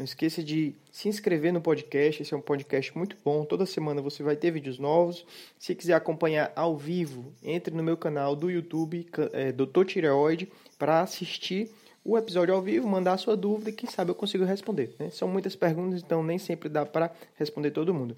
Não esqueça de se inscrever no podcast, esse é um podcast muito bom. Toda semana você vai ter vídeos novos. Se quiser acompanhar ao vivo, entre no meu canal do YouTube, é, Dr. Tireoide, para assistir o episódio ao vivo, mandar a sua dúvida e quem sabe eu consigo responder. Né? São muitas perguntas, então nem sempre dá para responder todo mundo.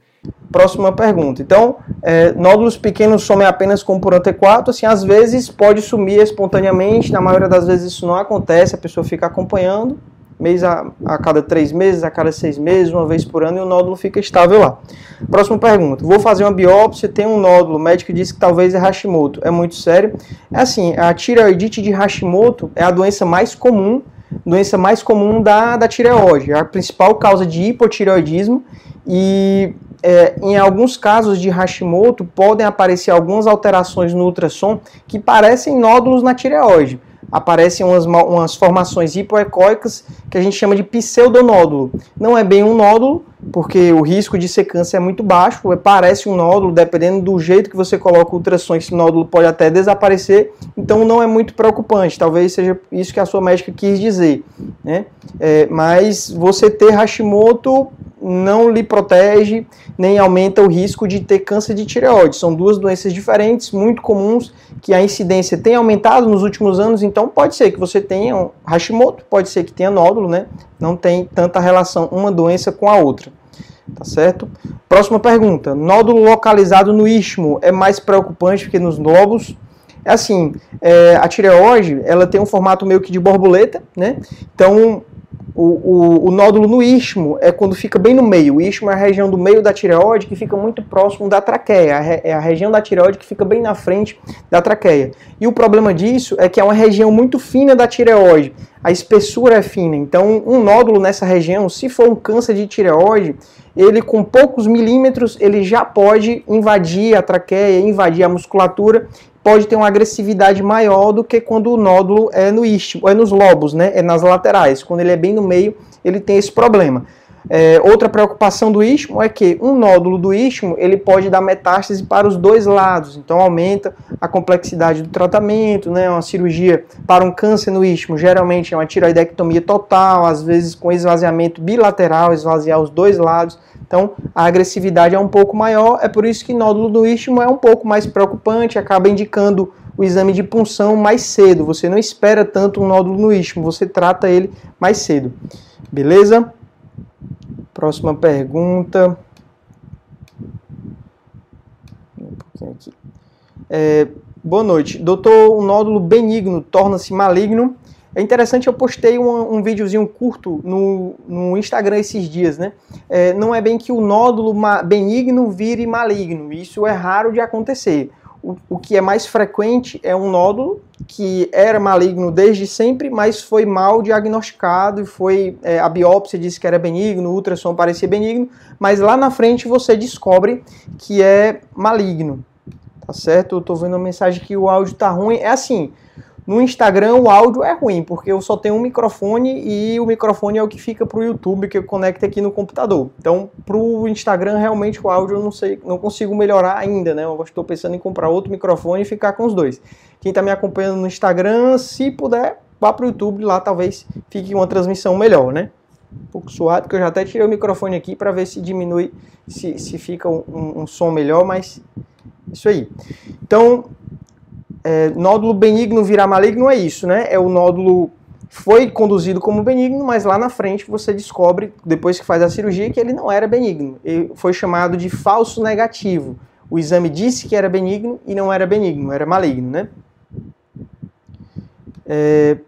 Próxima pergunta. Então, é, nódulos pequenos somem apenas com por T4, assim, às vezes pode sumir espontaneamente, na maioria das vezes isso não acontece, a pessoa fica acompanhando, mês a, a cada três meses, a cada seis meses, uma vez por ano, e o nódulo fica estável lá. Próxima pergunta. Vou fazer uma biópsia, tem um nódulo, o médico disse que talvez é Hashimoto. É muito sério? É assim, a tireoidite de Hashimoto é a doença mais comum, doença mais comum da, da tireoide. É a principal causa de hipotireoidismo e é, em alguns casos de Hashimoto podem aparecer algumas alterações no ultrassom que parecem nódulos na tireoide aparecem umas, umas formações hipoecóicas que a gente chama de pseudonódulo. Não é bem um nódulo, porque o risco de ser câncer é muito baixo, é, parece um nódulo, dependendo do jeito que você coloca o ultrassom, esse nódulo pode até desaparecer, então não é muito preocupante, talvez seja isso que a sua médica quis dizer. Né? É, mas você ter Hashimoto não lhe protege nem aumenta o risco de ter câncer de tireoide. São duas doenças diferentes, muito comuns, que a incidência tem aumentado nos últimos anos, então pode ser que você tenha um Hashimoto, pode ser que tenha nódulo, né? Não tem tanta relação uma doença com a outra. Tá certo? Próxima pergunta. Nódulo localizado no istmo é mais preocupante que nos lobos? É assim, é, a tireoide, ela tem um formato meio que de borboleta, né? Então, o, o, o, nódulo no istmo é quando fica bem no meio. O istmo é a região do meio da tireoide que fica muito próximo da traqueia. É a região da tireoide que fica bem na frente da traqueia. E o problema disso é que é uma região muito fina da tireoide. A espessura é fina. Então, um nódulo nessa região, se for um câncer de tireoide, ele com poucos milímetros, ele já pode invadir a traqueia, invadir a musculatura pode ter uma agressividade maior do que quando o nódulo é no istmo, é nos lobos, né? É nas laterais. Quando ele é bem no meio, ele tem esse problema. É, outra preocupação do istmo é que um nódulo do istmo ele pode dar metástase para os dois lados, então aumenta a complexidade do tratamento, né? Uma cirurgia para um câncer no istmo geralmente é uma tiroidectomia total, às vezes com esvaziamento bilateral, esvaziar os dois lados. Então, a agressividade é um pouco maior, é por isso que nódulo do istmo é um pouco mais preocupante, acaba indicando o exame de punção mais cedo. Você não espera tanto um nódulo no istmo, você trata ele mais cedo. Beleza? Próxima pergunta. É, boa noite. Doutor, o nódulo benigno torna-se maligno? É interessante, eu postei um, um videozinho curto no, no Instagram esses dias, né? É, não é bem que o nódulo benigno vire maligno, isso é raro de acontecer. O, que é mais frequente é um nódulo que era maligno desde sempre, mas foi mal diagnosticado e foi é, a biópsia disse que era benigno, o ultrassom parecia benigno, mas lá na frente você descobre que é maligno. Tá certo? Eu tô vendo uma mensagem que o áudio tá ruim. É assim, no Instagram o áudio é ruim, porque eu só tenho um microfone e o microfone é o que fica para o YouTube que eu conecto aqui no computador. Então, para o Instagram realmente o áudio eu não sei, não consigo melhorar ainda, né? Eu estou pensando em comprar outro microfone e ficar com os dois. Quem está me acompanhando no Instagram, se puder, vá para o YouTube, lá talvez fique uma transmissão melhor, né? Um pouco suado, porque eu já até tirei o microfone aqui para ver se diminui, se, se fica um, um som melhor, mas isso aí. Então, é, nódulo benigno virar maligno é isso, né? É o nódulo foi conduzido como benigno, mas lá na frente você descobre, depois que faz a cirurgia, que ele não era benigno. Ele foi chamado de falso negativo. O exame disse que era benigno e não era benigno, era maligno, né? É...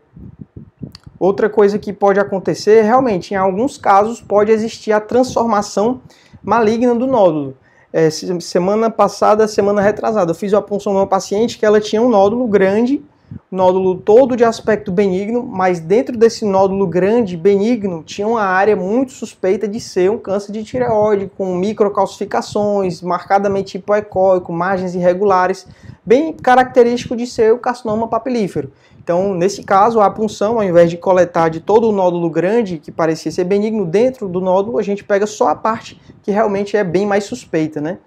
Outra coisa que pode acontecer, realmente, em alguns casos, pode existir a transformação maligna do nódulo é, semana passada, semana retrasada, eu fiz uma punção numa paciente que ela tinha um nódulo grande, nódulo todo de aspecto benigno, mas dentro desse nódulo grande, benigno, tinha uma área muito suspeita de ser um câncer de tireoide, com microcalcificações, marcadamente hipoecóico, margens irregulares, bem característico de ser o carcinoma papilífero. Então, nesse caso, a punção, ao invés de coletar de todo o nódulo grande, que parecia ser benigno, dentro do nódulo, a gente pega só a parte que realmente é bem mais suspeita, né?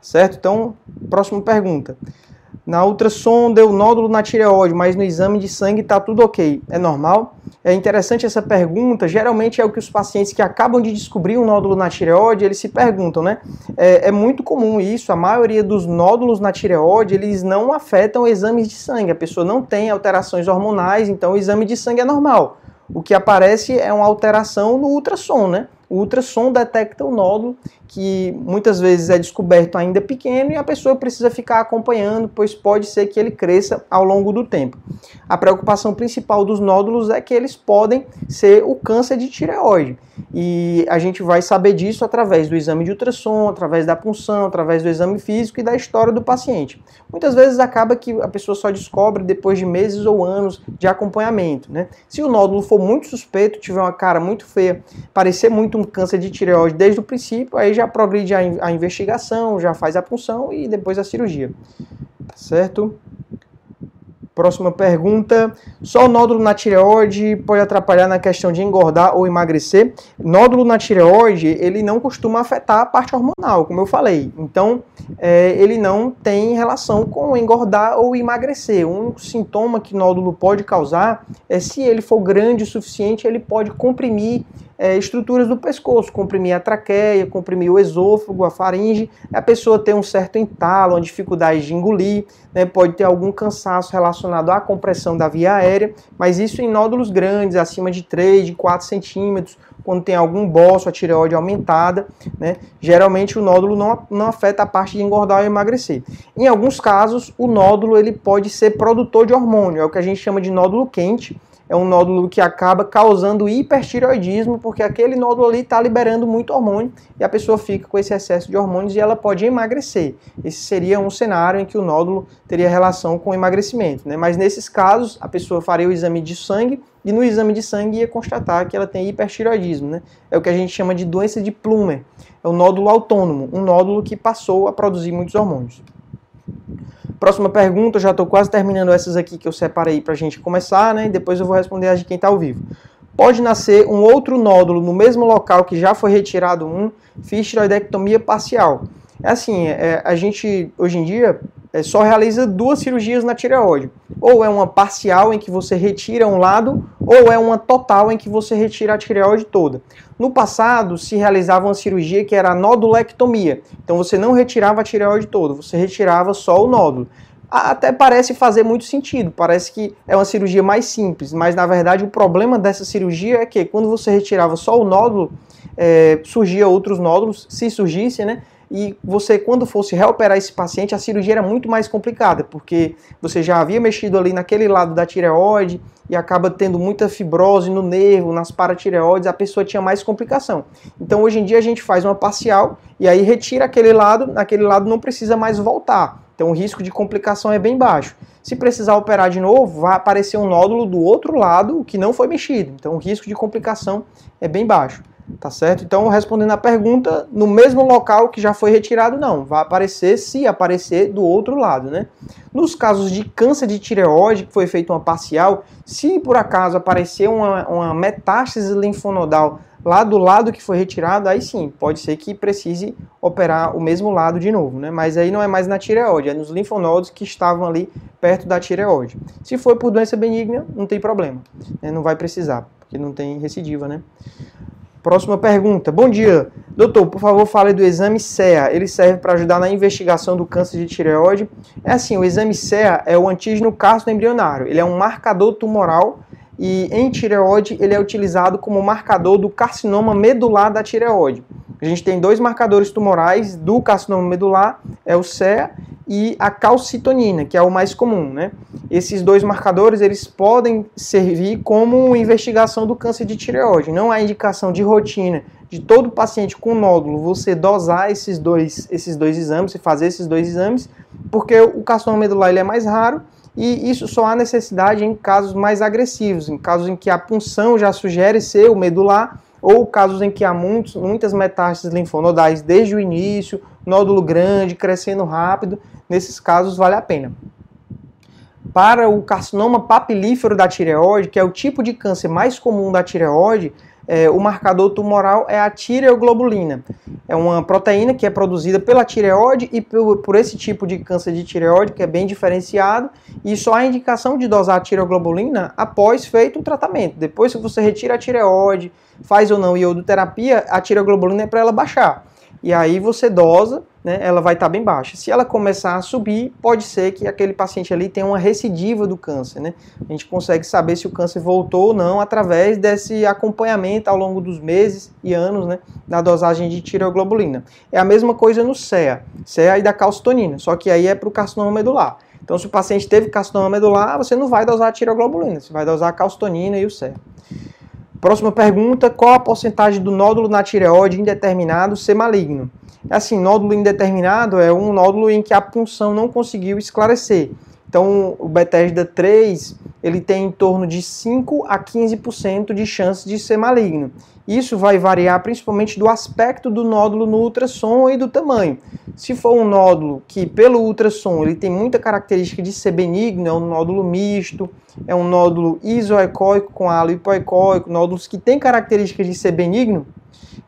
Certo? Então, próxima pergunta. Na ultrassom deu nódulo na tireoide, mas no exame de sangue está tudo ok. É normal? É interessante essa pergunta. Geralmente é o que os pacientes que acabam de descobrir um nódulo na tireoide, eles se perguntam, né? É, é muito comum isso. A maioria dos nódulos na tireoide, eles não afetam exames de sangue. A pessoa não tem alterações hormonais, então o exame de sangue é normal. O que aparece é uma alteração no ultrassom, né? O ultrassom detecta o nódulo, que muitas vezes é descoberto ainda pequeno e a pessoa precisa ficar acompanhando, pois pode ser que ele cresça ao longo do tempo. A preocupação principal dos nódulos é que eles podem ser o câncer de tireoide. E a gente vai saber disso através do exame de ultrassom, através da punção, através do exame físico e da história do paciente. Muitas vezes acaba que a pessoa só descobre depois de meses ou anos de acompanhamento. Né? Se o nódulo for muito suspeito, tiver uma cara muito feia, parecer muito um câncer de tireoide desde o princípio, aí já progride a, a investigação, já faz a punção e depois a cirurgia. Tá certo? Próxima pergunta. Só o nódulo na tireoide pode atrapalhar na questão de engordar ou emagrecer? Nódulo na tireoide, ele não costuma afetar a parte hormonal, como eu falei. Então, é, ele não tem relação com engordar ou emagrecer. Único sintoma que nódulo pode causar é se ele for grande o suficiente, ele pode comprimir é, estruturas do pescoço, comprimir a traqueia, comprimir o esôfago, a faringe, a pessoa tem um certo entalo, uma dificuldade de engolir, né, pode ter algum cansaço relacionado à compressão da via aérea, mas isso em nódulos grandes, acima de 3, de 4 centímetros, quando tem algum bócio, a tireoide aumentada, né, geralmente o nódulo não, não afeta a parte de engordar ou emagrecer. Em alguns casos, o nódulo ele pode ser produtor de hormônio, é o que a gente chama de nódulo quente, é um nódulo que acaba causando hipertireoidismo, porque aquele nódulo ali está liberando muito hormônio e a pessoa fica com esse excesso de hormônios e ela pode emagrecer. Esse seria um cenário em que o nódulo teria relação com emagrecimento. Né? Mas nesses casos, a pessoa faria o exame de sangue e no exame de sangue ia constatar que ela tem hipertireoidismo. Né? É o que a gente chama de doença de Plumer. É o nódulo autônomo, um nódulo que passou a produzir muitos hormônios. Próxima pergunta, já estou quase terminando essas aqui que eu separei para a gente começar, né? E depois eu vou responder as de quem está ao vivo. Pode nascer um outro nódulo no mesmo local que já foi retirado um, fiz tiroidectomia parcial. É assim, é, a gente hoje em dia só realiza duas cirurgias na tireoide. Ou é uma parcial em que você retira um lado, ou é uma total em que você retira a tireoide toda. No passado, se realizava uma cirurgia que era a nodulectomia. Então você não retirava a tireoide toda, você retirava só o nódulo. Até parece fazer muito sentido, parece que é uma cirurgia mais simples, mas na verdade o problema dessa cirurgia é que quando você retirava só o nódulo, é, surgia outros nódulos, se surgisse, né? E você, quando fosse reoperar esse paciente, a cirurgia era muito mais complicada, porque você já havia mexido ali naquele lado da tireoide e acaba tendo muita fibrose no nervo, nas paratireoides, a pessoa tinha mais complicação. Então, hoje em dia, a gente faz uma parcial e aí retira aquele lado, naquele lado não precisa mais voltar. Então, o risco de complicação é bem baixo. Se precisar operar de novo, vai aparecer um nódulo do outro lado que não foi mexido. Então, o risco de complicação é bem baixo. Tá certo? Então, respondendo a pergunta, no mesmo local que já foi retirado, não. Vai aparecer se aparecer do outro lado, né? Nos casos de câncer de tireoide, que foi feita uma parcial, se por acaso aparecer uma, uma metástase linfonodal lá do lado que foi retirado, aí sim, pode ser que precise operar o mesmo lado de novo, né? Mas aí não é mais na tireoide, é nos linfonodos que estavam ali perto da tireoide. Se for por doença benigna, não tem problema, né? não vai precisar, porque não tem recidiva, né? Próxima pergunta. Bom dia. Doutor, por favor, fale do exame CEA. Ele serve para ajudar na investigação do câncer de tireoide. É assim, o exame CEA é o antígeno carcinoembrionário. Ele é um marcador tumoral e em tireoide ele é utilizado como marcador do carcinoma medular da tireoide. A gente tem dois marcadores tumorais do carcinoma medular, é o CEA e a calcitonina, que é o mais comum, né? Esses dois marcadores, eles podem servir como investigação do câncer de tireoide. Não há indicação de rotina de todo paciente com nódulo você dosar esses dois, esses dois exames, fazer esses dois exames, porque o carcinoma medular ele é mais raro e isso só há necessidade em casos mais agressivos, em casos em que a punção já sugere ser o medular ou casos em que há muitos, muitas metástases linfonodais desde o início, nódulo grande, crescendo rápido, nesses casos vale a pena. Para o carcinoma papilífero da tireoide, que é o tipo de câncer mais comum da tireoide, é, o marcador tumoral é a tireoglobulina. É uma proteína que é produzida pela tireoide e por, por, esse tipo de câncer de tireoide, que é bem diferenciado, e só há indicação de dosar a tireoglobulina após feito o tratamento. Depois que você retira a tireoide, faz ou não iodoterapia, a tireoglobulina é para ela baixar. E aí você dosa, né, ela vai estar tá bem baixa. Se ela começar a subir, pode ser que aquele paciente ali tenha uma recidiva do câncer. Né? A gente consegue saber se o câncer voltou ou não através desse acompanhamento ao longo dos meses e anos né, da dosagem de tireoglobulina. É a mesma coisa no CEA, CEA e da calcitonina, só que aí é para o carcinoma medular. Então, se o paciente teve carcinoma medular, você não vai dosar a tireoglobulina, você vai dosar a calcitonina e o CEA. Próxima pergunta: qual a porcentagem do nódulo na tireoide indeterminado ser maligno? É assim, nódulo indeterminado é um nódulo em que a punção não conseguiu esclarecer. Então, o Bethesda 3, ele tem em torno de 5 a 15% de chance de ser maligno. Isso vai variar principalmente do aspecto do nódulo no ultrassom e do tamanho. Se for um nódulo que pelo ultrassom ele tem muita característica de ser benigno, é um nódulo misto, é um nódulo isoecóico com halo hipoecóico, nódulos que têm características de ser benigno,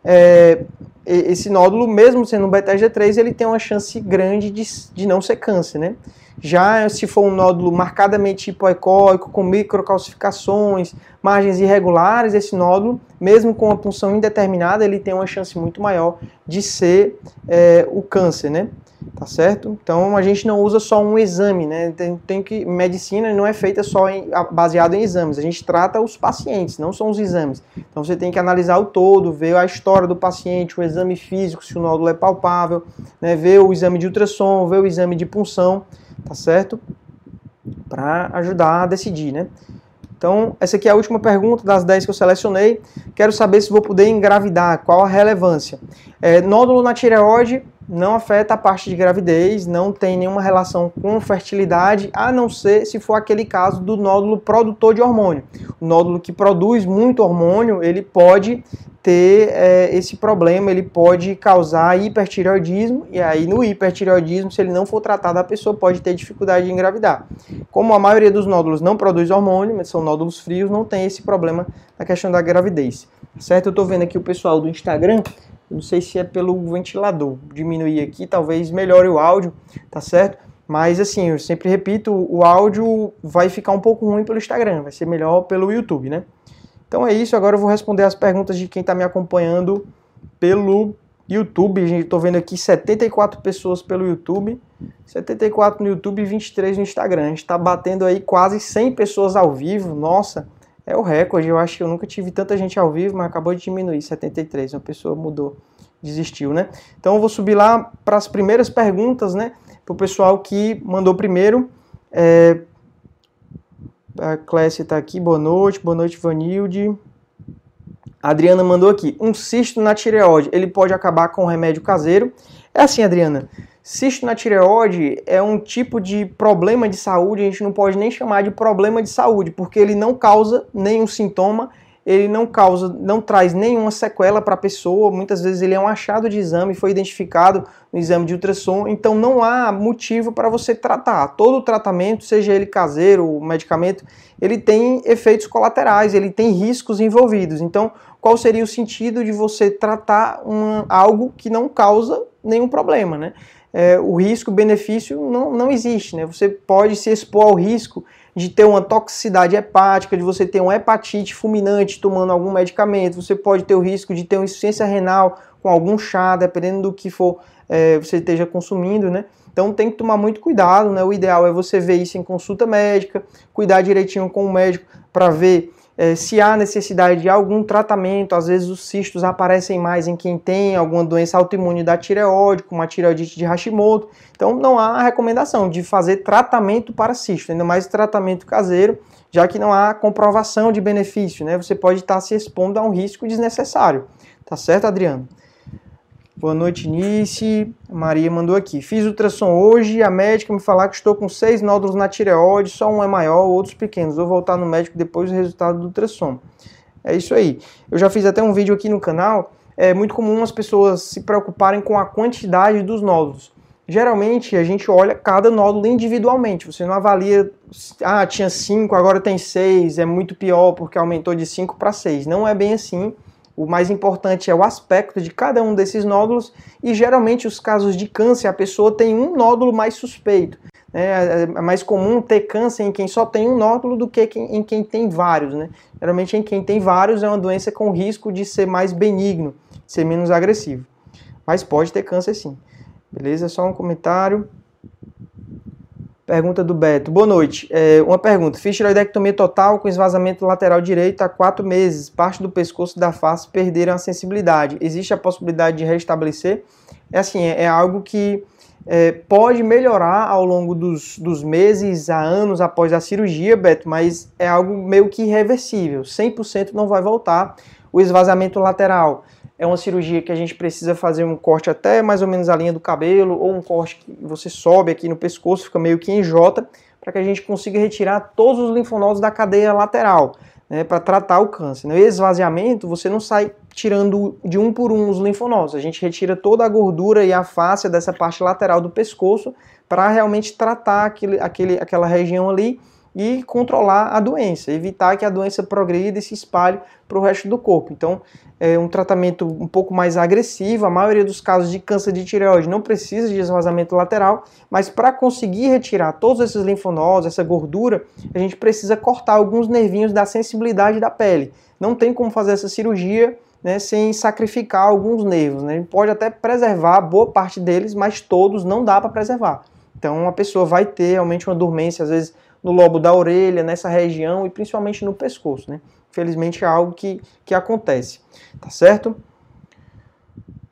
é, esse nódulo, mesmo sendo um Bethesda 3, ele tem uma chance grande de, de não ser câncer, né? Já se for um nódulo marcadamente hipoecóico, com microcalcificações, margens irregulares, esse nódulo, mesmo com a punção indeterminada, ele tem uma chance muito maior de ser é, o câncer, né? Tá certo? Então a gente não usa só um exame, né? Tem, tem que medicina não é feita só em, baseado em exames. A gente trata os pacientes, não são os exames. Então você tem que analisar o todo, ver a história do paciente, o exame físico, se o nódulo é palpável, né? Ver o exame de ultrassom, ver o exame de punção tá certo? Para ajudar a decidir, né? Então, essa aqui é a última pergunta das 10 que eu selecionei. Quero saber se vou poder engravidar, qual a relevância. É, nódulo na tireoide não afeta a parte de gravidez, não tem nenhuma relação com fertilidade, a não ser se for aquele caso do nódulo produtor de hormônio. O nódulo que produz muito hormônio, ele pode ter é, esse problema, ele pode causar hipertireoidismo, e aí no hipertireoidismo, se ele não for tratado, a pessoa pode ter dificuldade de engravidar. Como a maioria dos nódulos não produz hormônio, mas são nódulos frios, não tem esse problema na questão da gravidez. Certo? Eu estou vendo aqui o pessoal do Instagram não sei se é pelo ventilador. Diminuir aqui, talvez melhore o áudio, tá certo? Mas assim, eu sempre repito, o áudio vai ficar um pouco ruim pelo Instagram, vai ser melhor pelo YouTube, né? Então é isso, agora eu vou responder as perguntas de quem está me acompanhando pelo YouTube. Gente estou vendo aqui 74 pessoas pelo YouTube, 74 no YouTube e 23 no Instagram. A gente está batendo aí quase 100 pessoas ao vivo. Nossa, é o recorde. Eu acho que eu nunca tive tanta gente ao vivo, mas acabou de diminuir 73. Uma pessoa mudou, desistiu, né? Então eu vou subir lá para as primeiras perguntas, né? Para o pessoal que mandou primeiro. É... A Clécia está aqui, boa noite, boa noite, Vanilde. A Adriana mandou aqui, um cisto na tireoide, ele pode acabar com remédio caseiro? É assim, Adriana, Cisto na tireoide é um tipo de problema de saúde, a gente não pode nem chamar de problema de saúde, porque ele não causa nenhum sintoma, ele não causa, não traz nenhuma sequela para a pessoa, muitas vezes ele é um achado de exame, foi identificado no exame de ultrassom, então não há motivo para você tratar. Todo tratamento, seja ele caseiro, medicamento, ele tem efeitos colaterais, ele tem riscos envolvidos. Então, qual seria o sentido de você tratar algo que não causa nenhum problema, né? É, o risco-benefício não, não existe. Né? Você pode se expor ao risco de ter uma toxicidade hepática, de você ter uma hepatite fulminante tomando algum medicamento, você pode ter o risco de ter uma insuficiência renal com algum chá, dependendo do que for é, você esteja consumindo, né? Então tem que tomar muito cuidado, né? O ideal é você ver isso em consulta médica, cuidar direitinho com o médico para ver se há necessidade de algum tratamento, às vezes os cistos aparecem mais em quem tem alguma doença autoimune da tireoide, como a tireoidite de Hashimoto. Então não há recomendação de fazer tratamento para cisto, ainda mais tratamento caseiro, já que não há comprovação de benefício, né? Você pode estar se expondo a um risco desnecessário. Tá certo, Adriano? Boa noite, Nice. Maria mandou aqui. Fiz ultrassom hoje e a médica me falar que estou com seis nódulos na tireoide, só um é maior, outros pequenos. Vou voltar no médico depois do resultado do ultrassom. É isso aí. Eu já fiz até um vídeo aqui no canal. É muito comum as pessoas se preocuparem com a quantidade dos nódulos. Geralmente a gente olha cada nódulo individualmente. Você não avalia, ah, tinha 5, agora tem 6, é muito pior porque aumentou de 5 para 6. Não é bem assim. O mais importante é o aspecto de cada um desses nódulos e geralmente os casos de câncer a pessoa tem um nódulo mais suspeito. Né? É mais comum ter câncer em quem só tem um nódulo do que em quem tem vários. Né? Geralmente em quem tem vários é uma doença com risco de ser mais benigno, ser menos agressivo. Mas pode ter câncer sim. Beleza? Só um comentário. Pergunta do Beto. Boa noite. É, uma pergunta. Fiz tiroidectomia total com esvazamento lateral direito há quatro meses. Parte do pescoço e da face perderam a sensibilidade. Existe a possibilidade de restabelecer? É assim, é, é algo que é, pode melhorar ao longo dos, dos meses, a anos após a cirurgia, Beto, mas é algo meio que irreversível. 100% não vai voltar. O esvazamento lateral é uma cirurgia que a gente precisa fazer um corte até mais ou menos a linha do cabelo, ou um corte que você sobe aqui no pescoço, fica meio que em J, para que a gente consiga retirar todos os linfonodos da cadeia lateral, né, para tratar o câncer. No né? esvaziamento, você não sai tirando de um por um os linfonodos, a gente retira toda a gordura e a face dessa parte lateral do pescoço para realmente tratar aquele, aquele, aquela região ali e controlar a doença, evitar que a doença progrida e se espalhe para o resto do corpo. Então, é um tratamento um pouco mais agressivo. A maioria dos casos de câncer de tireoide não precisa de esvazamento lateral, mas para conseguir retirar todos esses linfonodos, essa gordura, a gente precisa cortar alguns nervinhos da sensibilidade da pele. Não tem como fazer essa cirurgia né, sem sacrificar alguns nervos. Né? A gente pode até preservar boa parte deles, mas todos não dá para preservar. Então, a pessoa vai ter realmente uma dormência, às vezes no lobo da orelha, nessa região e principalmente no pescoço, né? Infelizmente é algo que, que acontece, tá certo?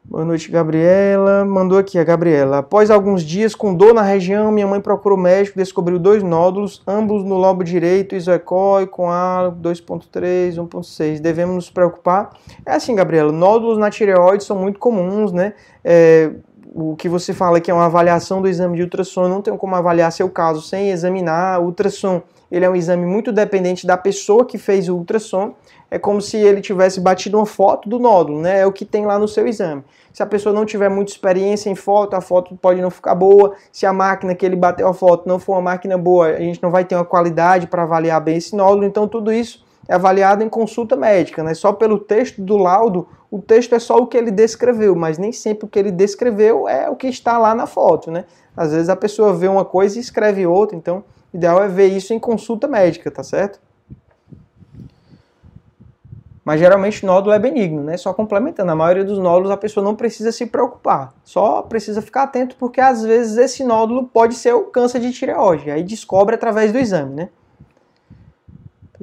Boa noite, Gabriela. Mandou aqui a Gabriela. Após alguns dias com dor na região, minha mãe procurou o médico, descobriu dois nódulos, ambos no lobo direito, isocói com A 2.3, 1.6. Devemos nos preocupar? É assim, Gabriela, nódulos na tireoide são muito comuns, né? É, o que você fala que é uma avaliação do exame de ultrassom, não tem como avaliar seu caso sem examinar. O ultrassom ele é um exame muito dependente da pessoa que fez o ultrassom. É como se ele tivesse batido uma foto do nódulo, né? É o que tem lá no seu exame. Se a pessoa não tiver muita experiência em foto, a foto pode não ficar boa. Se a máquina que ele bateu a foto não for uma máquina boa, a gente não vai ter uma qualidade para avaliar bem esse nódulo. Então tudo isso é avaliado em consulta médica, né? Só pelo texto do laudo, o texto é só o que ele descreveu, mas nem sempre o que ele descreveu é o que está lá na foto, né? Às vezes a pessoa vê uma coisa e escreve outra, então o ideal é ver isso em consulta médica, tá certo? Mas geralmente nódulo é benigno, né? Só complementando, a maioria dos nódulos a pessoa não precisa se preocupar, só precisa ficar atento porque às vezes esse nódulo pode ser o câncer de tireoide, aí descobre através do exame, né?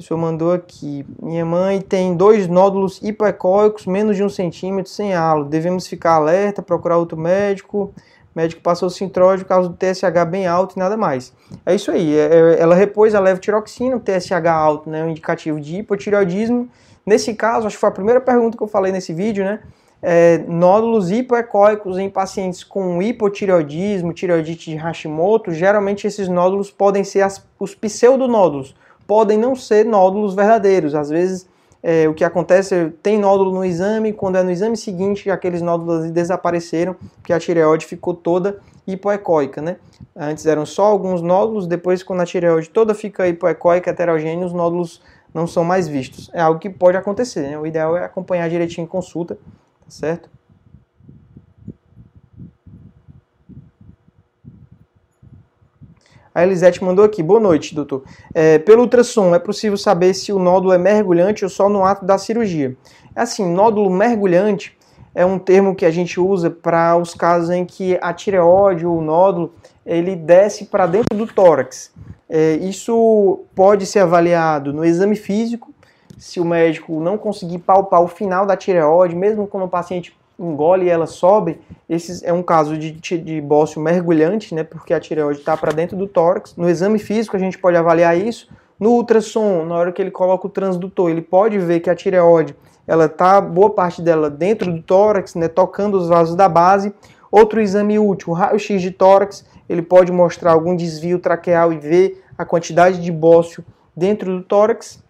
Pessoa mandou aqui. Minha mãe tem dois nódulos hipoecóicos, menos de um centímetro, sem halo. Devemos ficar alerta, procurar outro médico. O médico passou sintróide por causa do TSH bem alto e nada mais. É isso aí. É, é, ela repôs a levotiroxina, TSH alto, né, um indicativo de hipotireoidismo. Nesse caso, acho que foi a primeira pergunta que eu falei nesse vídeo, né? É, nódulos hipoecóicos em pacientes com hipotireoidismo, tireoidite de Hashimoto, geralmente esses nódulos podem ser as, os pseudonódulos, podem não ser nódulos verdadeiros. Às vezes, é, o que acontece tem nódulo no exame, quando é no exame seguinte, aqueles nódulos desapareceram, porque a tireoide ficou toda hipoecóica, né? Antes eram só alguns nódulos, depois, quando a tireoide toda fica hipoecóica, heterogênea, os nódulos não são mais vistos. É algo que pode acontecer, né? O ideal é acompanhar direitinho em consulta, tá certo? A Elisete mandou aqui, boa noite, doutor. É, pelo ultrassom, é possível saber se o nódulo é mergulhante ou só no ato da cirurgia? Assim, nódulo mergulhante é um termo que a gente usa para os casos em que a tireoide ou o nódulo ele desce para dentro do tórax. É, isso pode ser avaliado no exame físico, se o médico não conseguir palpar o final da tireoide, mesmo quando o paciente engole e ela sobe, esse é um caso de, de bócio mergulhante, né, porque a tireoide está para dentro do tórax. No exame físico a gente pode avaliar isso. No ultrassom, na hora que ele coloca o transdutor, ele pode ver que a tireoide, ela tá boa parte dela dentro do tórax, né, tocando os vasos da base. Outro exame útil, o raio-x de tórax, ele pode mostrar algum desvio traqueal e ver a quantidade de bócio dentro do tórax.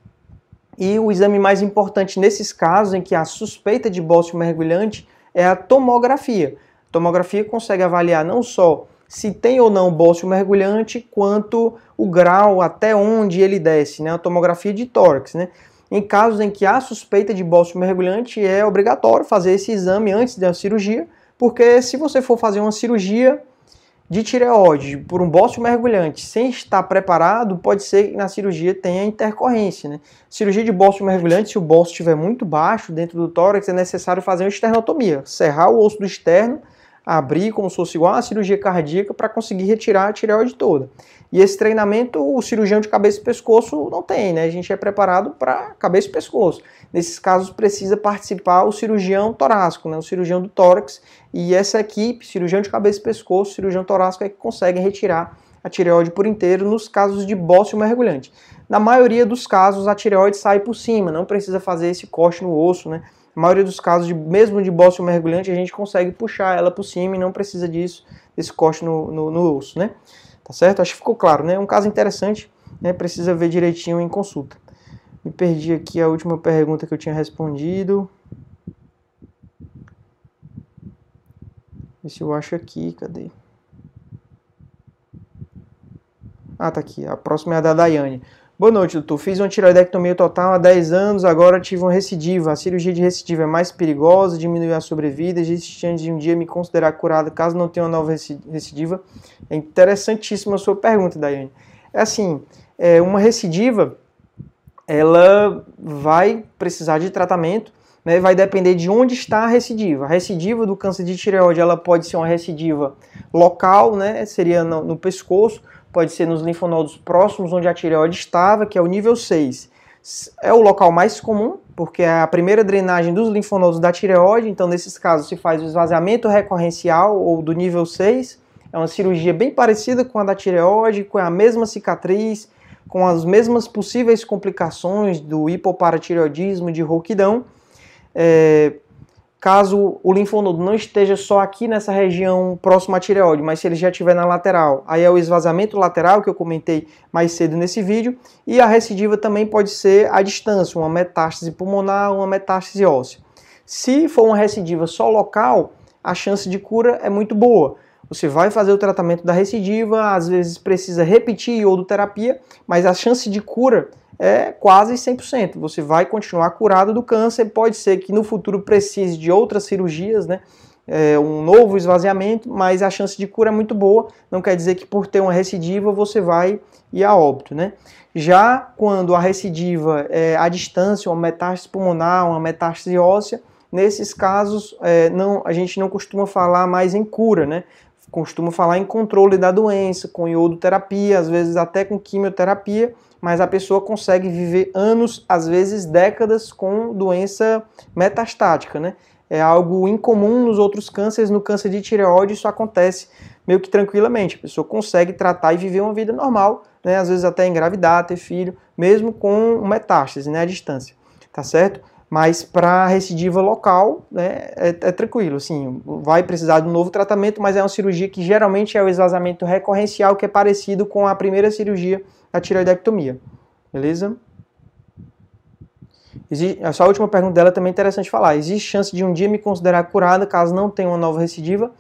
E o exame mais importante nesses casos em que há suspeita de bócio mergulhante é a tomografia. A tomografia consegue avaliar não só se tem ou não bócio mergulhante, quanto o grau até onde ele desce, né? A tomografia de tórax, né? Em casos em que há suspeita de bócio mergulhante, é obrigatório fazer esse exame antes da cirurgia, porque se você for fazer uma cirurgia de tireoide por um bócio mergulhante sem estar preparado, pode ser que na cirurgia tenha intercorrência. Né? Cirurgia de bócio mergulhante, se o bócio estiver muito baixo dentro do tórax, é necessário fazer uma esternotomia, serrar o osso do externo, abrir como se fosse igual a cirurgia cardíaca para conseguir retirar a tireoide toda. E esse treinamento o cirurgião de cabeça e pescoço não tem, né? A gente é preparado para cabeça e pescoço. Nesses casos precisa participar o cirurgião torácico, né? O cirurgião do tórax e essa equipe, cirurgião de cabeça e pescoço, cirurgião torácico é que conseguem retirar a tireoide por inteiro nos casos de bócio mergulhante. Na maioria dos casos a tireoide sai por cima, não precisa fazer esse corte no osso, né? Na maioria dos casos, de, mesmo de bócio mergulhante, a gente consegue puxar ela por cima e não precisa disso, desse corte no, no, no osso, né? Tá certo? Acho que ficou claro, né? Um caso interessante, né? Precisa ver direitinho em consulta. Me perdi aqui a última pergunta que eu tinha respondido. Vê se eu acho aqui, cadê? Ah, tá aqui. A próxima é a da Daiane. Boa noite, doutor. Fiz uma tiroidectomia total há 10 anos, agora tive uma recidiva. A cirurgia de recidiva é mais perigosa, diminui a sobrevida, existe chance de um dia me considerar curada caso não tenha uma nova recidiva. É interessantíssima a sua pergunta, Daiane. É assim, é, uma recidiva, ela vai precisar de tratamento, né, vai depender de onde está a recidiva. A recidiva do câncer de tireoide, ela pode ser uma recidiva local, né, seria no, no pescoço, pode ser nos linfonodos próximos onde a tireoide estava, que é o nível 6. É o local mais comum, porque é a primeira drenagem dos linfonodos da tireoide, então nesses casos se faz o esvaziamento recorrencial ou do nível 6. É uma cirurgia bem parecida com a da tireoide, com a mesma cicatriz, com as mesmas possíveis complicações do hipoparatireoidismo, de rouquidão. É, Caso o linfonodo não esteja só aqui nessa região próxima à tireoide, mas se ele já estiver na lateral, aí é o esvaziamento lateral que eu comentei mais cedo nesse vídeo, e a recidiva também pode ser à distância, uma metástase pulmonar, uma metástase óssea. Se for uma recidiva só local, a chance de cura é muito boa. Você vai fazer o tratamento da recidiva, às vezes precisa repetir iodoterapia, mas a chance de cura é quase 100%. Você vai continuar curado do câncer. Pode ser que no futuro precise de outras cirurgias, né? É, um novo esvaziamento, mas a chance de cura é muito boa. Não quer dizer que por ter uma recidiva você vai ir a óbito, né? Já quando a recidiva é à distância, uma metástase pulmonar, uma metástase óssea, nesses casos é, não, a gente não costuma falar mais em cura, né? Costuma falar em controle da doença, com iodoterapia, às vezes até com quimioterapia, mas a pessoa consegue viver anos, às vezes décadas, com doença metastática, né? É algo incomum nos outros cânceres, no câncer de tireoide isso acontece meio que tranquilamente. A pessoa consegue tratar e viver uma vida normal, né? Às vezes até engravidar, ter filho, mesmo com metástase, né? À distância, tá certo? Mas para recidiva local, né, é, é, tranquilo, assim, vai precisar de um novo tratamento, mas é uma cirurgia que geralmente é o esvaziamento recorrencial, que é parecido com a primeira cirurgia a tireoidectomia. Beleza? Existe, essa última pergunta dela também é interessante falar. Existe chance de um dia me considerar curada caso não tenha uma nova recidiva?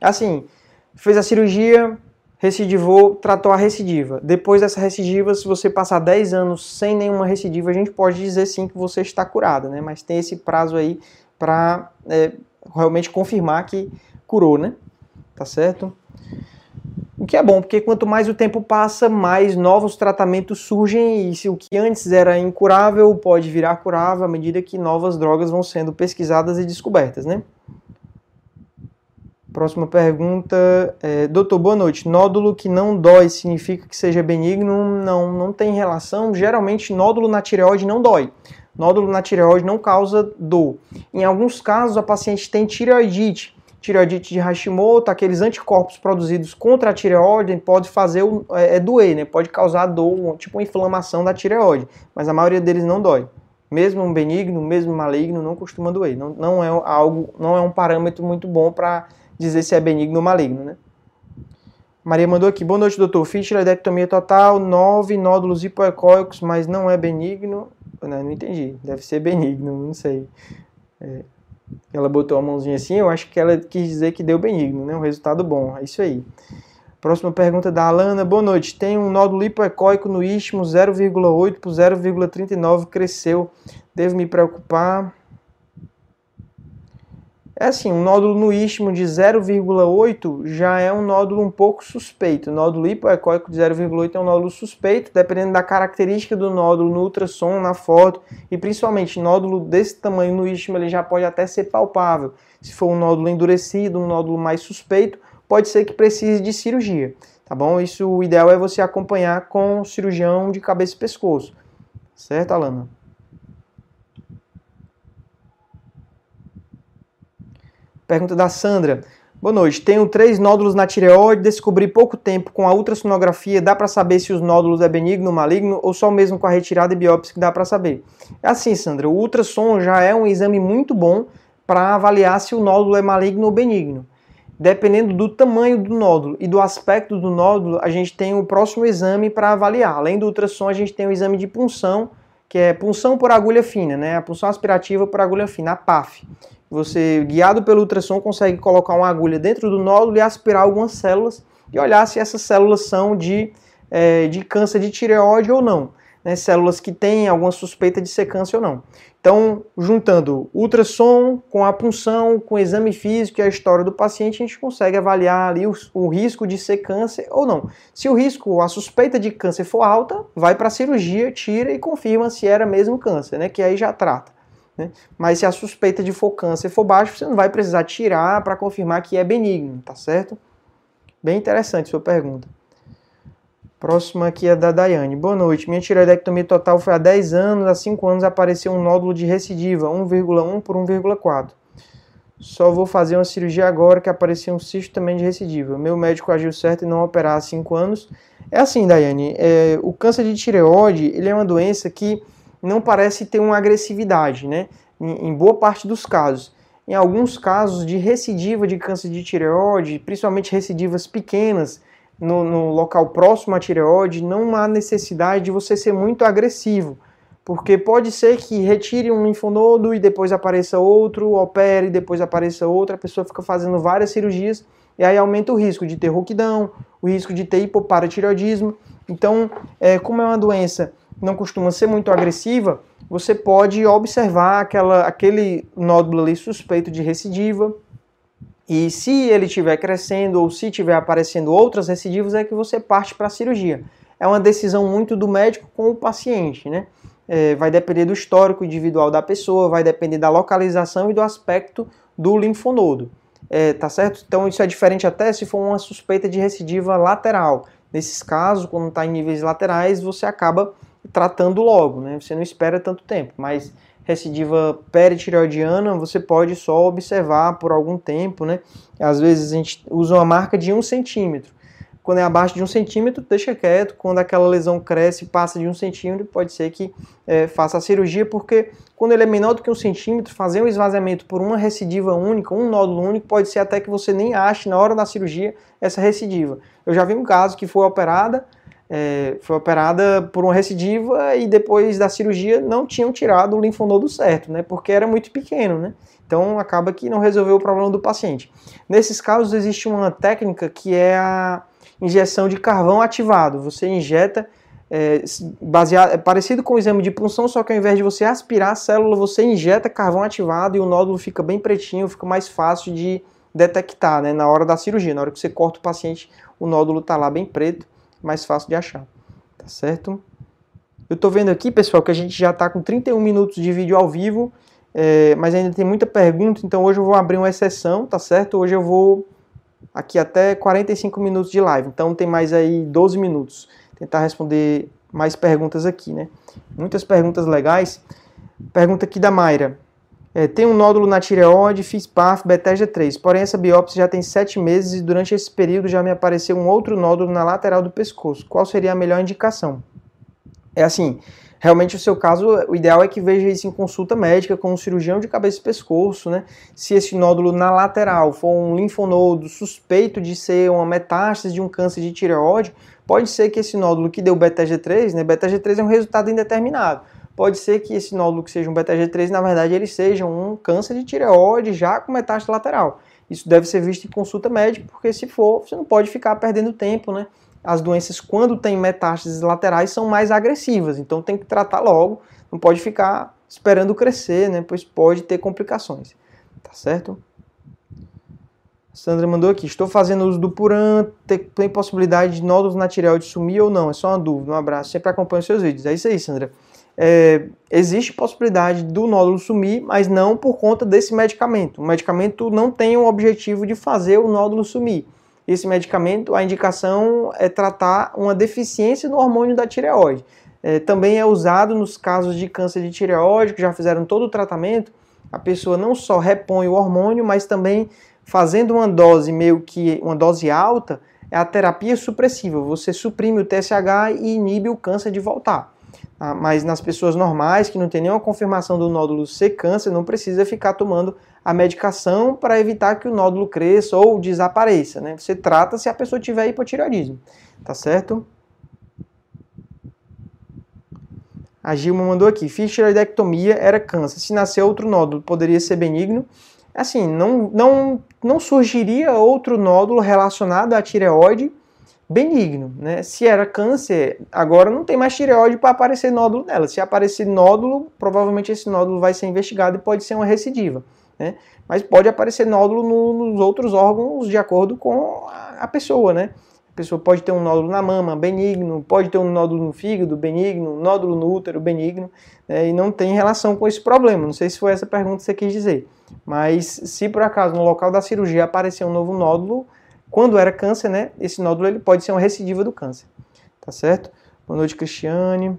Assim, fez a cirurgia, recidivou, tratou a recidiva. Depois dessa recidiva, se você passar 10 anos sem nenhuma recidiva, a gente pode dizer sim que você está curada, né? Mas tem esse prazo aí para é, realmente confirmar que curou, né? Tá certo? O que é bom, porque quanto mais o tempo passa, mais novos tratamentos surgem e se o que antes era incurável pode virar curável à medida que novas drogas vão sendo pesquisadas e descobertas, né? Próxima pergunta, é, doutor, boa noite. Nódulo que não dói significa que seja benigno? Não, não tem relação. Geralmente, nódulo na tireoide não dói. Nódulo na tireoide não causa dor. Em alguns casos, a paciente tem tireoidite tireoidite de Hashimoto, aqueles anticorpos produzidos contra a tireoide pode fazer é, é doer, né? Pode causar dor, tipo uma inflamação da tireoide, mas a maioria deles não dói. Mesmo benigno, mesmo maligno, não costuma doer. Não, não é algo, não é um parâmetro muito bom para dizer se é benigno ou maligno, né? Maria mandou aqui, boa noite, doutor. Fiz tireoidectomia total, nove nódulos hipoecóicos, mas não é benigno. Não, não entendi. Deve ser benigno, não sei. É, ela botou a mãozinha assim, eu acho que ela quis dizer que deu benigno, né? Um resultado bom. É isso aí. Próxima pergunta da Alana. Boa noite. Tem um nódulo hipoecóico no istmo 0,8 por 0,39 cresceu. Devo me preocupar? É assim, um nódulo no istmo de 0,8 já é um nódulo um pouco suspeito. Nódulo hipoecóico de 0,8 é um nódulo suspeito, dependendo da característica do nódulo no ultrassom, na foto, e principalmente nódulo desse tamanho no istmo, ele já pode até ser palpável. Se for um nódulo endurecido, um nódulo mais suspeito, pode ser que precise de cirurgia, tá bom? Isso o ideal é você acompanhar com o cirurgião de cabeça e pescoço. Certo, Alana? Pergunta da Sandra. Boa noite. Tenho três nódulos na tireoide, descobri pouco tempo com a ultrassonografia. Dá para saber se os nódulos é benigno maligno ou só mesmo com a retirada e biópsia que dá para saber? É assim, Sandra. O ultrassom já é um exame muito bom para avaliar se o nódulo é maligno ou benigno. Dependendo do tamanho do nódulo e do aspecto do nódulo, a gente tem o próximo exame para avaliar. Além do ultrassom, a gente tem o exame de punção, que é punção por agulha fina, né? A punção aspirativa por agulha fina, a PAF. Você, guiado pelo ultrassom, consegue colocar uma agulha dentro do nódulo e aspirar algumas células e olhar se essas células são de, é, de câncer de tireoide ou não. Né, células que têm alguma suspeita de ser câncer ou não. Então, juntando ultrassom com a punção, com o exame físico e a história do paciente, a gente consegue avaliar ali o, o risco de ser câncer ou não. Se o risco, a suspeita de câncer for alta, vai para a cirurgia, tira e confirma se era mesmo câncer, né? Que aí já trata. Né? Mas se a suspeita de for câncer for baixa, você não vai precisar tirar para confirmar que é benigno, tá certo? Bem interessante sua pergunta. Próxima aqui é da Daiane. Boa noite. Minha tireoidectomia total foi há 10 anos. Há 5 anos apareceu um nódulo de recidiva, 1,1 por 1,4. Só vou fazer uma cirurgia agora que apareceu um cisto também de recidiva. Meu médico agiu certo em não operar há 5 anos. É assim, Daiane. É, o câncer de tireoide ele é uma doença que não parece ter uma agressividade, né? Em, em boa parte dos casos. Em alguns casos de recidiva de câncer de tireoide, principalmente recidivas pequenas, no, no, local próximo à tireoide, não há necessidade de você ser muito agressivo, porque pode ser que retire um linfonodo e depois apareça outro, opere e depois apareça outro, a pessoa fica fazendo várias cirurgias e aí aumenta o risco de ter rouquidão, o risco de ter hipoparatireoidismo. Então, é, como é uma doença não costuma ser muito agressiva, você pode observar aquela, aquele nódulo ali suspeito de recidiva. E se ele estiver crescendo ou se estiver aparecendo outras recidivas, é que você parte para a cirurgia. É uma decisão muito do médico com o paciente, né? É, vai depender do histórico individual da pessoa, vai depender da localização e do aspecto do linfonodo. É, tá certo? Então isso é diferente até se for uma suspeita de recidiva lateral. Nesses casos, quando está em níveis laterais, você acaba tratando logo, né? Você não espera tanto tempo, mas recidiva peritireoidiana você pode só observar por algum tempo, né? Às vezes a gente usa uma marca de um centímetro. Quando é abaixo de um centímetro, deixa quieto. Quando aquela lesão cresce e passa de um centímetro, pode ser que é, faça a cirurgia, porque quando ele é menor do que um centímetro, fazer um esvaziamento por uma recidiva única, um nódulo único, pode ser até que você nem ache na hora da cirurgia essa recidiva. Eu já vi um caso que foi operada, é, foi operada por uma recidiva e depois da cirurgia não tinham tirado o linfonodo certo, né? Porque era muito pequeno, né? Então acaba que não resolveu o problema do paciente. Nesses casos existe uma técnica que é a injeção de carvão ativado. Você injeta é, baseado, é parecido com o exame de punção, só que ao invés de você aspirar a célula, você injeta carvão ativado e o nódulo fica bem pretinho, fica mais fácil de detectar né, na hora da cirurgia. Na hora que você corta o paciente, o nódulo está lá bem preto mais fácil de achar, tá certo? Eu tô vendo aqui, pessoal, que a gente já tá com 31 minutos de vídeo ao vivo, é, mas ainda tem muita pergunta, então hoje eu vou abrir uma exceção, tá certo? Hoje eu vou aqui até 45 minutos de live, então tem mais aí 12 minutos. Tentar responder mais perguntas aqui, né? Muitas perguntas legais. Pergunta aqui da Mayra. É, tem um nódulo na tireoide, fiz PAF, Bethesda 3. Porém, essa biópsia já tem 7 meses e durante esse período já me apareceu um outro nódulo na lateral do pescoço. Qual seria a melhor indicação? É assim, realmente o seu caso, o ideal é que veja isso em consulta médica com um cirurgião de cabeça e pescoço, né? Se esse nódulo na lateral for um linfonodo suspeito de ser uma metástase de um câncer de tireoide, pode ser que esse nódulo que deu Bethesda 3, né? Bethesda 3 é um resultado indeterminado pode ser que esse nódulo que seja um beta-G3, na verdade, ele seja um câncer de tireoide já com metástase lateral. Isso deve ser visto em consulta médica, porque se for, você não pode ficar perdendo tempo, né? As doenças, quando tem metástases laterais, são mais agressivas, então tem que tratar logo, não pode ficar esperando crescer, né? Pois pode ter complicações, tá certo? Sandra mandou aqui, estou fazendo uso do Puran, tem possibilidade de nódulos na tireoide sumir ou não? É só uma dúvida, um abraço, sempre acompanho seus vídeos. É isso aí, Sandra é, existe possibilidade do nódulo sumir, mas não por conta desse medicamento. O medicamento não tem o objetivo de fazer o nódulo sumir. Esse medicamento, a indicação é tratar uma deficiência no hormônio da tireoide. É, também é usado nos casos de câncer de tireoide, que já fizeram todo o tratamento. A pessoa não só repõe o hormônio, mas também fazendo uma dose meio que uma dose alta, é a terapia supressiva. Você suprime o TSH e inibe o câncer de voltar. Ah, mas nas pessoas normais, que não tem nenhuma confirmação do nódulo ser câncer, não precisa ficar tomando a medicação para evitar que o nódulo cresça ou desapareça. Né? Você trata se a pessoa tiver hipotireoidismo, tá certo? A Gilma mandou aqui, fiz tireoidectomia, era câncer. Se nascer outro nódulo, poderia ser benigno? Assim, não, não, não surgiria outro nódulo relacionado à tireoide benigno, né? Se era câncer, agora não tem mais tireoide para aparecer nódulo nela. Se aparecer nódulo, provavelmente esse nódulo vai ser investigado e pode ser uma recidiva, né? Mas pode aparecer nódulo no, nos outros órgãos de acordo com a, a pessoa, né? A pessoa pode ter um nódulo na mama, benigno, pode ter um nódulo no fígado, benigno, nódulo no útero, benigno, né? e não tem relação com esse problema. Não sei se foi essa pergunta que você quis dizer. Mas se por acaso no local da cirurgia aparecer um novo nódulo, quando era câncer, né, esse nódulo ele pode ser uma recidiva do câncer. Tá certo? Boa noite, Cristiane.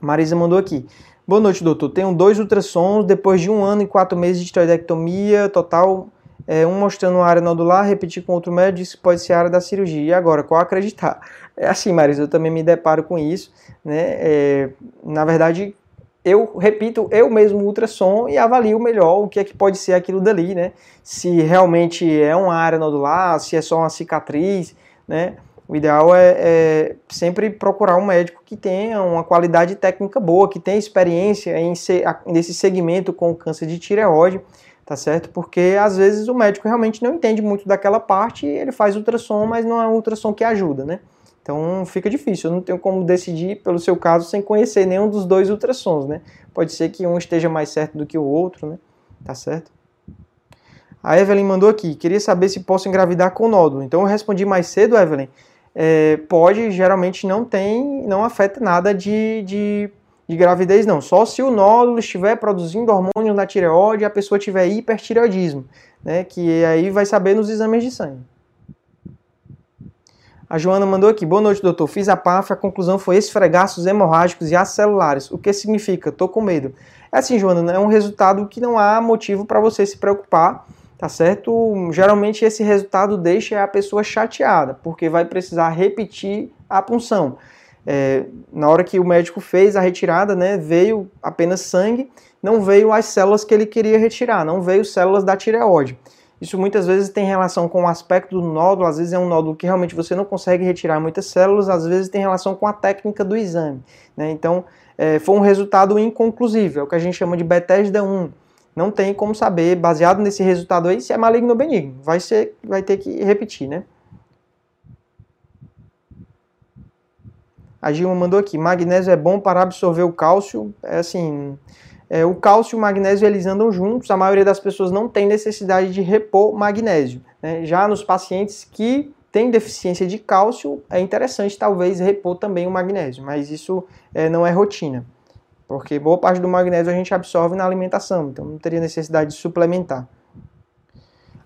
Marisa mandou aqui. Boa noite, doutor. Tenho dois ultrassons depois de um ano e quatro meses de tiroidectomia, total, é, um mostrando a área nodular, repetir com outro médico, disse que pode ser a área da cirurgia. E agora, qual acreditar? É assim, Marisa, eu também me deparo com isso. Né? É, na verdade, eu repito eu mesmo o ultrassom e avalio melhor o que é que pode ser aquilo dali, né? Se realmente é uma área nodular, se é só uma cicatriz, né? O ideal é, é sempre procurar um médico que tenha uma qualidade técnica boa, que tenha experiência em nesse segmento com câncer de tireoide, tá certo? Porque às vezes o médico realmente não entende muito daquela parte e ele faz ultrassom, mas não é um ultrassom que ajuda, né? Então fica difícil, eu não tenho como decidir pelo seu caso sem conhecer nenhum dos dois ultrassons, né? Pode ser que um esteja mais certo do que o outro, né? Tá certo? A Evelyn mandou aqui, queria saber se posso engravidar com nódulo. Então eu respondi mais cedo, Evelyn. É, pode, geralmente não tem, não afeta nada de, de, de, gravidez, não. Só se o nódulo estiver produzindo hormônios na tireoide e a pessoa tiver hipertireoidismo, né? Que aí vai saber nos exames de sangue. A Joana mandou aqui. Boa noite, doutor. Fiz a PAF, a conclusão foi esfregaços hemorrágicos e acelulares. O que significa? Tô com medo. É assim, Joana, é um resultado que não há motivo para você se preocupar, tá certo? Geralmente esse resultado deixa a pessoa chateada, porque vai precisar repetir a punção. É, na hora que o médico fez a retirada, né, veio apenas sangue, não veio as células que ele queria retirar, não veio células da tireoide. Isso muitas vezes tem relação com o aspecto do nódulo, às vezes é um nódulo que realmente você não consegue retirar muitas células, às vezes tem relação com a técnica do exame. Né? Então, é, foi um resultado inconclusivo, é o que a gente chama de Bethesda 1. Não tem como saber, baseado nesse resultado aí, se é maligno ou benigno. Vai, ser, vai ter que repetir, né? A Gilma mandou aqui, magnésio é bom para absorver o cálcio. É assim, é, o cálcio e o magnésio eles andam juntos, a maioria das pessoas não tem necessidade de repor magnésio. Né? Já nos pacientes que têm deficiência de cálcio, é interessante talvez repor também o magnésio, mas isso é, não é rotina, porque boa parte do magnésio a gente absorve na alimentação, então não teria necessidade de suplementar.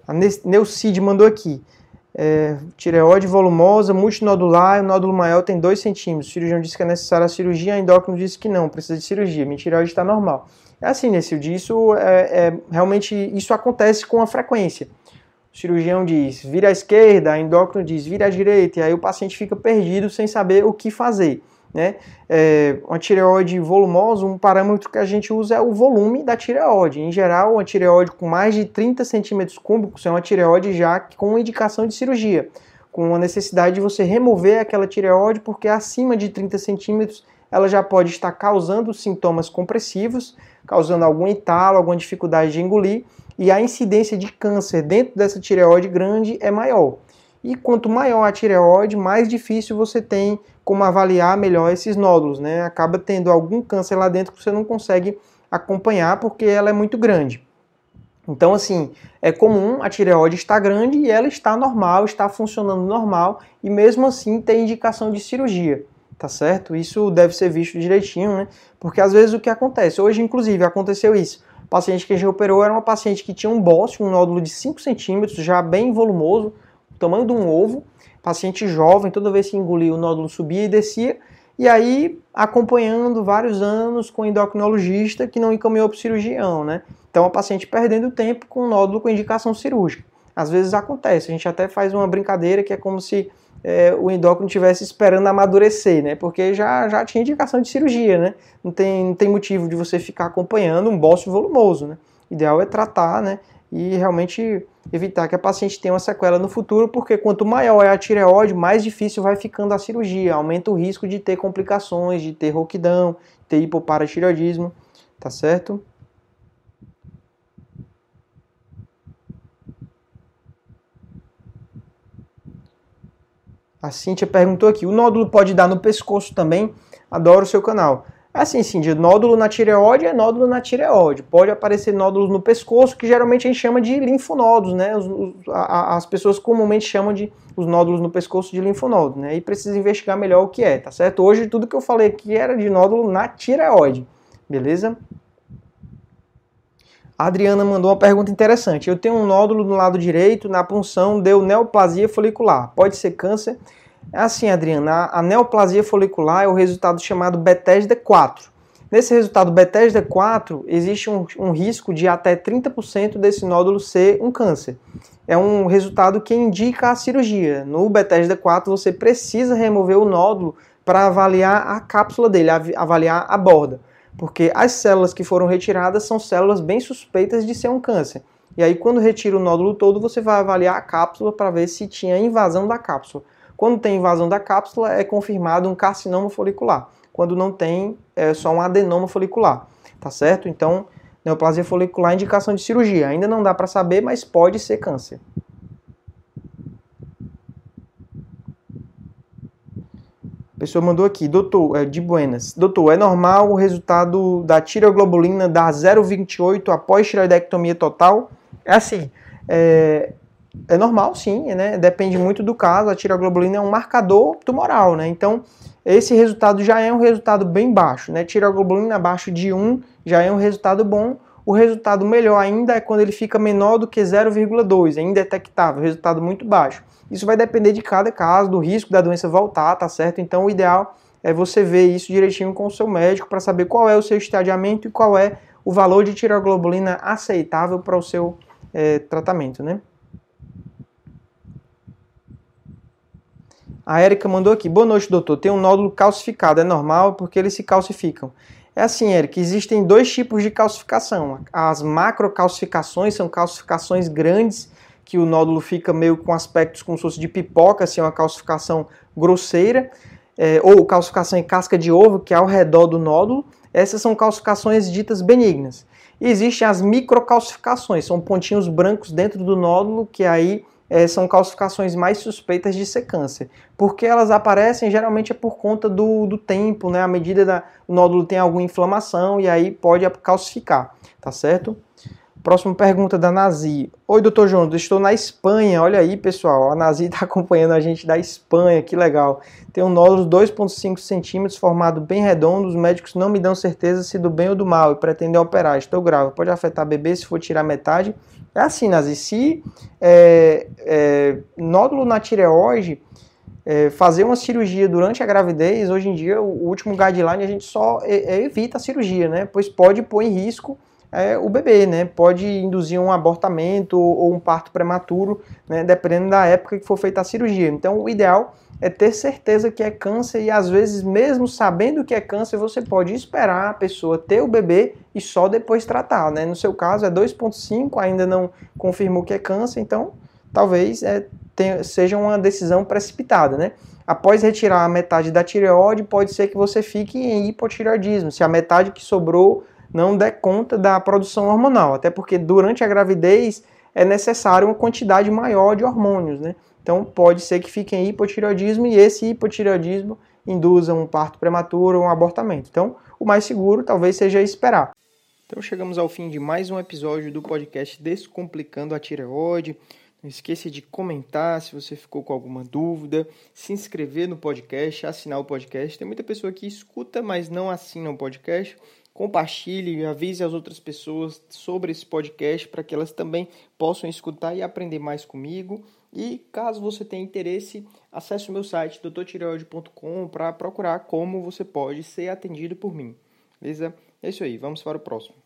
A Neucid mandou aqui. É, tireoide volumosa, multinodular, o nódulo maior tem 2 centímetros. O cirurgião disse que é necessária a cirurgia, a endócrino disse que não, precisa de cirurgia. Minha tireoide está normal. É assim, Nessilde, isso é, é, realmente isso acontece com a frequência. O cirurgião diz, vira à esquerda, a endócrino diz, vira à direita, e aí o paciente fica perdido sem saber o que fazer. Né? É, uma tireoide volumosa, um parâmetro que a gente usa é o volume da tireoide. Em geral, uma tireoide com mais de 30 centímetros cúbicos é uma tireoide já com indicação de cirurgia, com a necessidade de você remover aquela tireoide, porque acima de 30 centímetros ela já pode estar causando sintomas compressivos, causando algum entalo, alguma dificuldade de engolir, e a incidência de câncer dentro dessa tireoide grande é maior. E quanto maior a tireoide, mais difícil você tem como avaliar melhor esses nódulos, né? Acaba tendo algum câncer lá dentro que você não consegue acompanhar porque ela é muito grande. Então, assim, é comum a tireoide estar grande e ela está normal, está funcionando normal e mesmo assim tem indicação de cirurgia, tá certo? Isso deve ser visto direitinho, né? Porque às vezes o que acontece, hoje inclusive aconteceu isso. O paciente que a gente operou era uma paciente que tinha um bócio, um nódulo de 5 centímetros, já bem volumoso, tamanho de um ovo, paciente jovem, toda vez que engolia o nódulo subia e descia, e aí acompanhando vários anos com endocrinologista que não encaminhou para o cirurgião, né? Então a paciente perdendo tempo com o nódulo com indicação cirúrgica. Às vezes acontece, a gente até faz uma brincadeira que é como se é, o endócrino estivesse esperando amadurecer, né? Porque já, já tinha indicação de cirurgia, né? Não tem, não tem motivo de você ficar acompanhando um bócio volumoso, né? O ideal é tratar, né? E realmente evitar que a paciente tenha uma sequela no futuro, porque quanto maior é a tireoide, mais difícil vai ficando a cirurgia, aumenta o risco de ter complicações, de ter rouquidão, ter hipoparatireoidismo, tá certo? A Cíntia perguntou aqui, o nódulo pode dar no pescoço também? Adoro o seu canal. Assim, sim, de nódulo na tireoide é nódulo na tireoide. Pode aparecer nódulos no pescoço, que geralmente a gente chama de linfonodos, né? Os, os, a, as pessoas comumente chamam de os nódulos no pescoço de linfonodos, né? E precisa investigar melhor o que é, tá certo? Hoje tudo que eu falei aqui era de nódulo na tireoide, beleza? A Adriana mandou uma pergunta interessante. Eu tenho um nódulo no lado direito, na punção deu neoplasia folicular. Pode ser câncer? É assim, Adriana, a neoplasia folicular é o resultado chamado Bethesda 4. Nesse resultado Bethesda 4, existe um, um risco de até 30% desse nódulo ser um câncer. É um resultado que indica a cirurgia. No Bethesda 4, você precisa remover o nódulo para avaliar a cápsula dele, avaliar a borda. Porque as células que foram retiradas são células bem suspeitas de ser um câncer. E aí, quando retira o nódulo todo, você vai avaliar a cápsula para ver se tinha invasão da cápsula. Quando tem invasão da cápsula, é confirmado um carcinoma folicular. Quando não tem, é só um adenoma folicular. Tá certo? Então, neoplasia folicular é indicação de cirurgia. Ainda não dá para saber, mas pode ser câncer. A pessoa mandou aqui, doutor, é, de Buenas. Doutor, é normal o resultado da tireoglobulina dar 0,28 após tireoidectomia total? É assim, é, é normal, sim, né? Depende muito do caso. A tireoglobulina é um marcador tumoral, né? Então, esse resultado já é um resultado bem baixo, né? Tireoglobulina abaixo de 1 já é um resultado bom. O resultado melhor ainda é quando ele fica menor do que 0,2, é indetectável, resultado muito baixo. Isso vai depender de cada caso, do risco da doença voltar, tá certo? Então, o ideal é você ver isso direitinho com o seu médico para saber qual é o seu estadiamento e qual é o valor de tireoglobulina aceitável para o seu é, tratamento, né? A Érica mandou aqui. Boa noite, doutor. Tem um nódulo calcificado. É normal porque eles se calcificam. É assim, Érica, existem dois tipos de calcificação. As macrocalcificações são calcificações grandes, que o nódulo fica meio com aspectos como se fosse de pipoca, assim, uma calcificação grosseira, é, ou calcificação em casca de ovo, que é ao redor do nódulo. Essas são calcificações ditas benignas. E existem as microcalcificações, são pontinhos brancos dentro do nódulo, que aí é, são calcificações mais suspeitas de ser câncer. Porque elas aparecem geralmente é por conta do, do tempo, né? À medida que o nódulo tem alguma inflamação e aí pode calcificar, tá certo? Próxima pergunta da Nazi. Oi, doutor Jonas, estou na Espanha. Olha aí, pessoal. A Nazi está acompanhando a gente da Espanha, que legal. Tem um nódulo 2,5 centímetros, formado bem redondo. Os médicos não me dão certeza se do bem ou do mal e pretendem operar. Estou grave. Pode afetar bebê se for tirar metade? É assim, Nazi. Se é, é, nódulo na tireoide, é, fazer uma cirurgia durante a gravidez, hoje em dia, o último guideline a gente só é, é, evita a cirurgia, né? Pois pode pôr em risco é, o bebê, né? Pode induzir um abortamento ou um parto prematuro, né? Dependendo da época que for feita a cirurgia. Então, o ideal é ter certeza que é câncer e às vezes, mesmo sabendo que é câncer, você pode esperar a pessoa ter o bebê e só depois tratar, né? No seu caso é 2,5, ainda não confirmou que é câncer, então talvez é, tenha, seja uma decisão precipitada, né? Após retirar a metade da tireoide, pode ser que você fique em hipotireoidismo. Se a metade que sobrou não der conta da produção hormonal, até porque durante a gravidez é necessário uma quantidade maior de hormônios, né? Então pode ser que fique em hipotireoidismo e esse hipotireoidismo induza um parto prematuro ou um abortamento. Então, o mais seguro talvez seja esperar. Então chegamos ao fim de mais um episódio do podcast Descomplicando a Tireoide. Não esqueça de comentar se você ficou com alguma dúvida, se inscrever no podcast, assinar o podcast. Tem muita pessoa que escuta, mas não assina o podcast compartilhe, avise as outras pessoas sobre esse podcast para que elas também possam escutar e aprender mais comigo. E caso você tenha interesse, acesse o meu site doutortireoide.com para procurar como você pode ser atendido por mim. Beleza? É isso aí, vamos para o próximo.